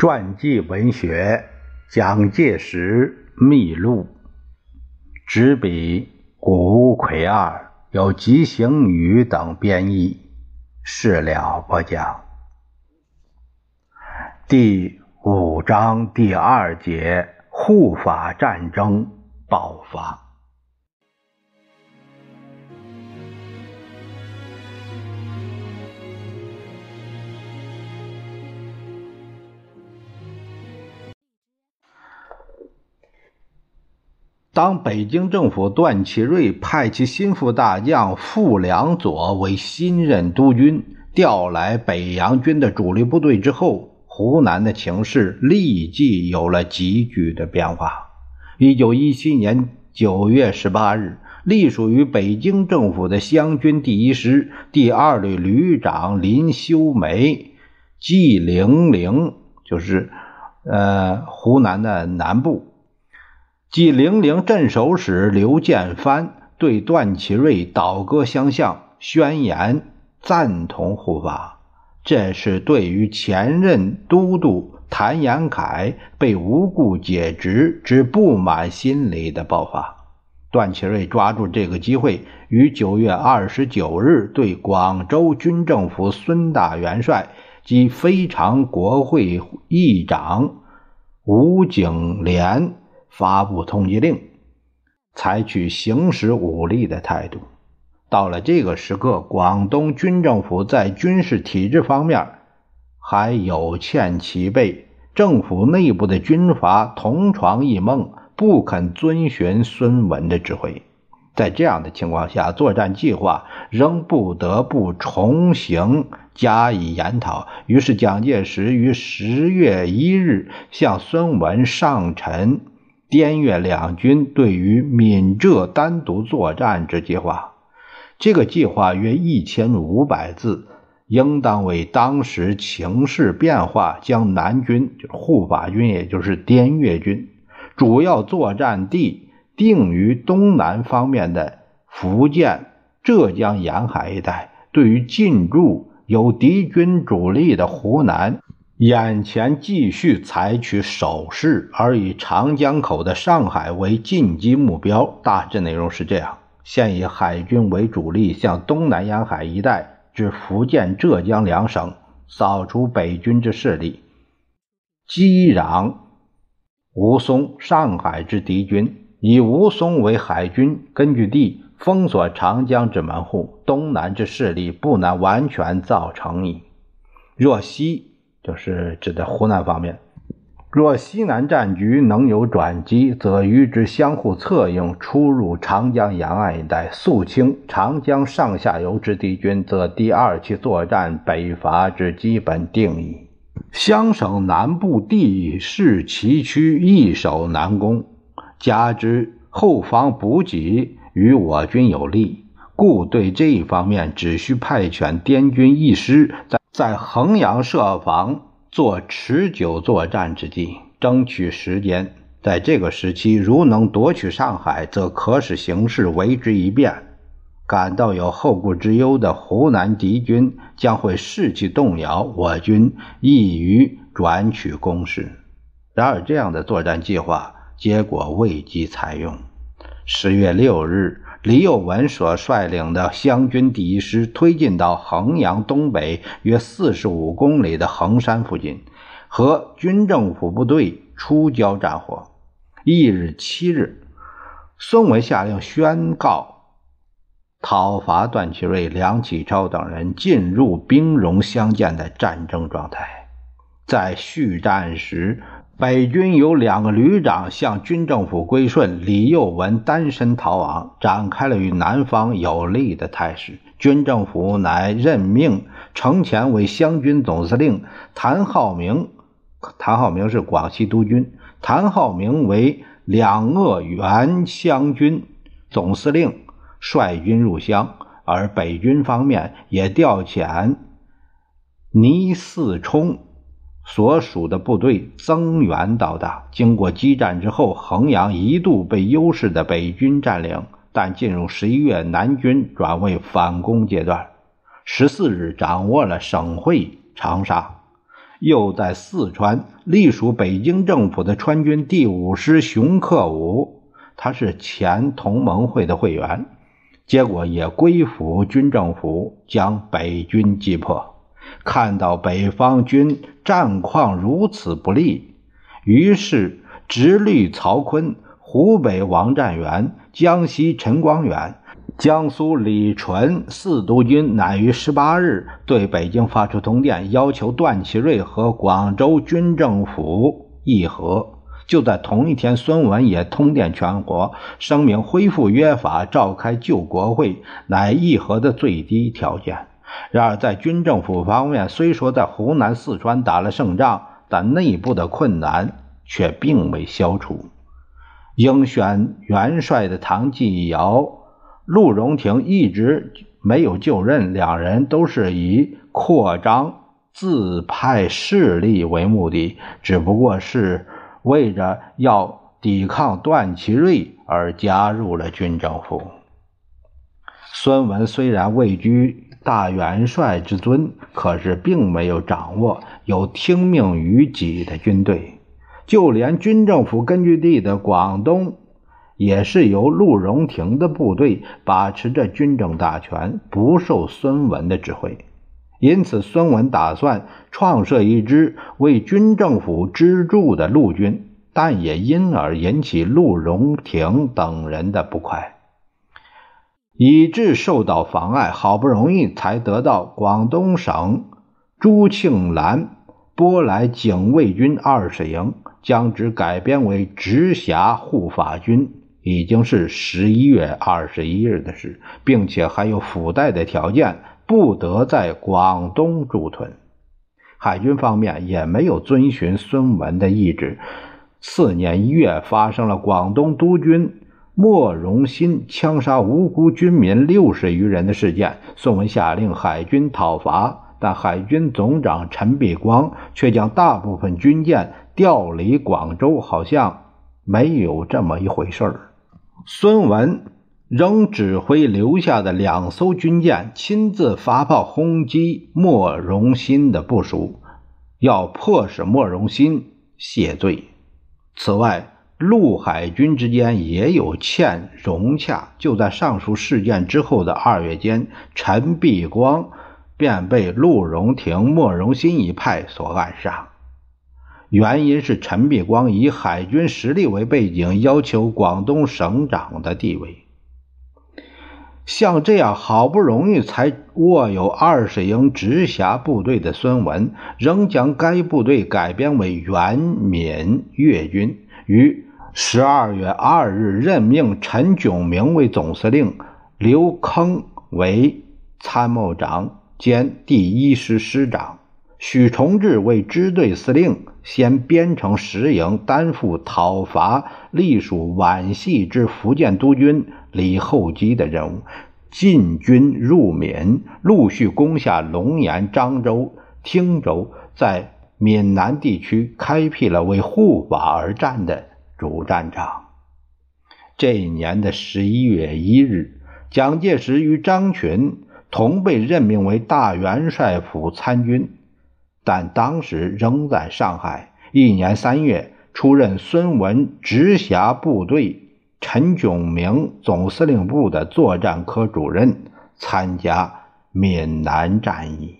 传记文学《蒋介石秘录》，执笔谷葵二，由吉行宇等编译。事了播讲。第五章第二节：护法战争爆发。当北京政府段祺瑞派其心腹大将傅良佐为新任督军，调来北洋军的主力部队之后，湖南的情势立即有了急剧的变化。一九一七年九月十八日，隶属于北京政府的湘军第一师第二旅旅长林修梅、纪灵灵，就是呃湖南的南部。即零陵镇守使刘建藩对段祺瑞倒戈相向，宣言赞同护法。这是对于前任都督谭延闿被无故解职之不满心理的爆发。段祺瑞抓住这个机会，于九月二十九日对广州军政府孙大元帅及非常国会议长吴景莲。发布通缉令，采取行使武力的态度。到了这个时刻，广东军政府在军事体制方面还有欠齐备，政府内部的军阀同床异梦，不肯遵循孙文的指挥。在这样的情况下，作战计划仍不得不重新加以研讨。于是，蒋介石于十月一日向孙文上陈。滇越两军对于闽浙单独作战之计划，这个计划约一千五百字，应当为当时情势变化，将南军就是护法军，也就是滇越军主要作战地定于东南方面的福建、浙江沿海一带，对于进驻有敌军主力的湖南。眼前继续采取守势，而以长江口的上海为进击目标。大致内容是这样：现以海军为主力，向东南沿海一带至福建、浙江两省扫除北军之势力，击攘吴淞、上海之敌军，以吴淞为海军根据地，封锁长江之门户，东南之势力不难完全造成矣。若西。就是指的湖南方面，若西南战局能有转机，则与之相互策应，出入长江沿岸一带，肃清长江上下游之敌军，则第二期作战北伐之基本定矣。湘省南部地势崎岖，易守难攻，加之后方补给与我军有利，故对这一方面只需派遣滇军一师在。在衡阳设防，做持久作战之计，争取时间。在这个时期，如能夺取上海，则可使形势为之一变。感到有后顾之忧的湖南敌军将会士气动摇，我军易于转取攻势。然而，这样的作战计划结果未及采用。十月六日。李有文所率领的湘军第一师推进到衡阳东北约四十五公里的衡山附近，和军政府部队初交战火。翌日七日，孙文下令宣告讨伐段祺瑞、梁启超等人进入兵戎相见的战争状态。在续战时。北军有两个旅长向军政府归顺，李幼文单身逃亡，展开了与南方有利的态势。军政府乃任命程潜为湘军总司令，谭浩明（谭浩明是广西督军），谭浩明为两鄂原湘军总司令，率军入湘。而北军方面也调遣倪嗣冲。所属的部队增援到达，经过激战之后，衡阳一度被优势的北军占领。但进入十一月，南军转为反攻阶段。十四日掌握了省会长沙。又在四川隶属北京政府的川军第五师熊克武，他是前同盟会的会员，结果也归附军政府，将北军击破。看到北方军战况如此不利，于是直隶曹锟、湖北王占元、江西陈光远。江苏李纯四督军乃于十八日对北京发出通电，要求段祺瑞和广州军政府议和。就在同一天，孙文也通电全国，声明恢复约法，召开旧国会，乃议和的最低条件。然而，在军政府方面，虽说在湖南、四川打了胜仗，但内部的困难却并未消除。应选元帅的唐继尧。陆荣廷一直没有就任，两人都是以扩张自派势力为目的，只不过是为着要抵抗段祺瑞而加入了军政府。孙文虽然位居大元帅之尊，可是并没有掌握有听命于己的军队，就连军政府根据地的广东。也是由陆荣廷的部队把持着军政大权，不受孙文的指挥。因此，孙文打算创设一支为军政府支柱的陆军，但也因而引起陆荣廷等人的不快，以致受到妨碍。好不容易才得到广东省朱庆澜拨来警卫军二十营，将之改编为直辖护法军。已经是十一月二十一日的事，并且还有附带的条件，不得在广东驻屯。海军方面也没有遵循孙文的意志。次年一月，发生了广东督军莫荣新枪杀无辜军民六十余人的事件。孙文下令海军讨伐，但海军总长陈璧光却将大部分军舰调离广州，好像没有这么一回事儿。孙文仍指挥留下的两艘军舰亲自发炮轰击莫荣新的部署，要迫使莫荣新谢罪。此外，陆海军之间也有欠融洽。就在上述事件之后的二月间，陈璧光便被陆荣廷、莫荣新一派所暗杀。原因是陈璧光以海军实力为背景，要求广东省长的地位。像这样好不容易才握有二十营直辖部队的孙文，仍将该部队改编为援闽粤军，与十二月二日任命陈炯明为总司令，刘坑为参谋长兼第一师师长。许崇智为支队司令，先编成十营，担负讨伐隶属皖系之福建督军李厚基的任务，进军入闽，陆续攻下龙岩、漳州、汀州，在闽南地区开辟了为护法而战的主战场。这一年的十一月一日，蒋介石与张群同被任命为大元帅府参军。但当时仍在上海。一年三月，出任孙文直辖部队陈炯明总司令部的作战科主任，参加闽南战役。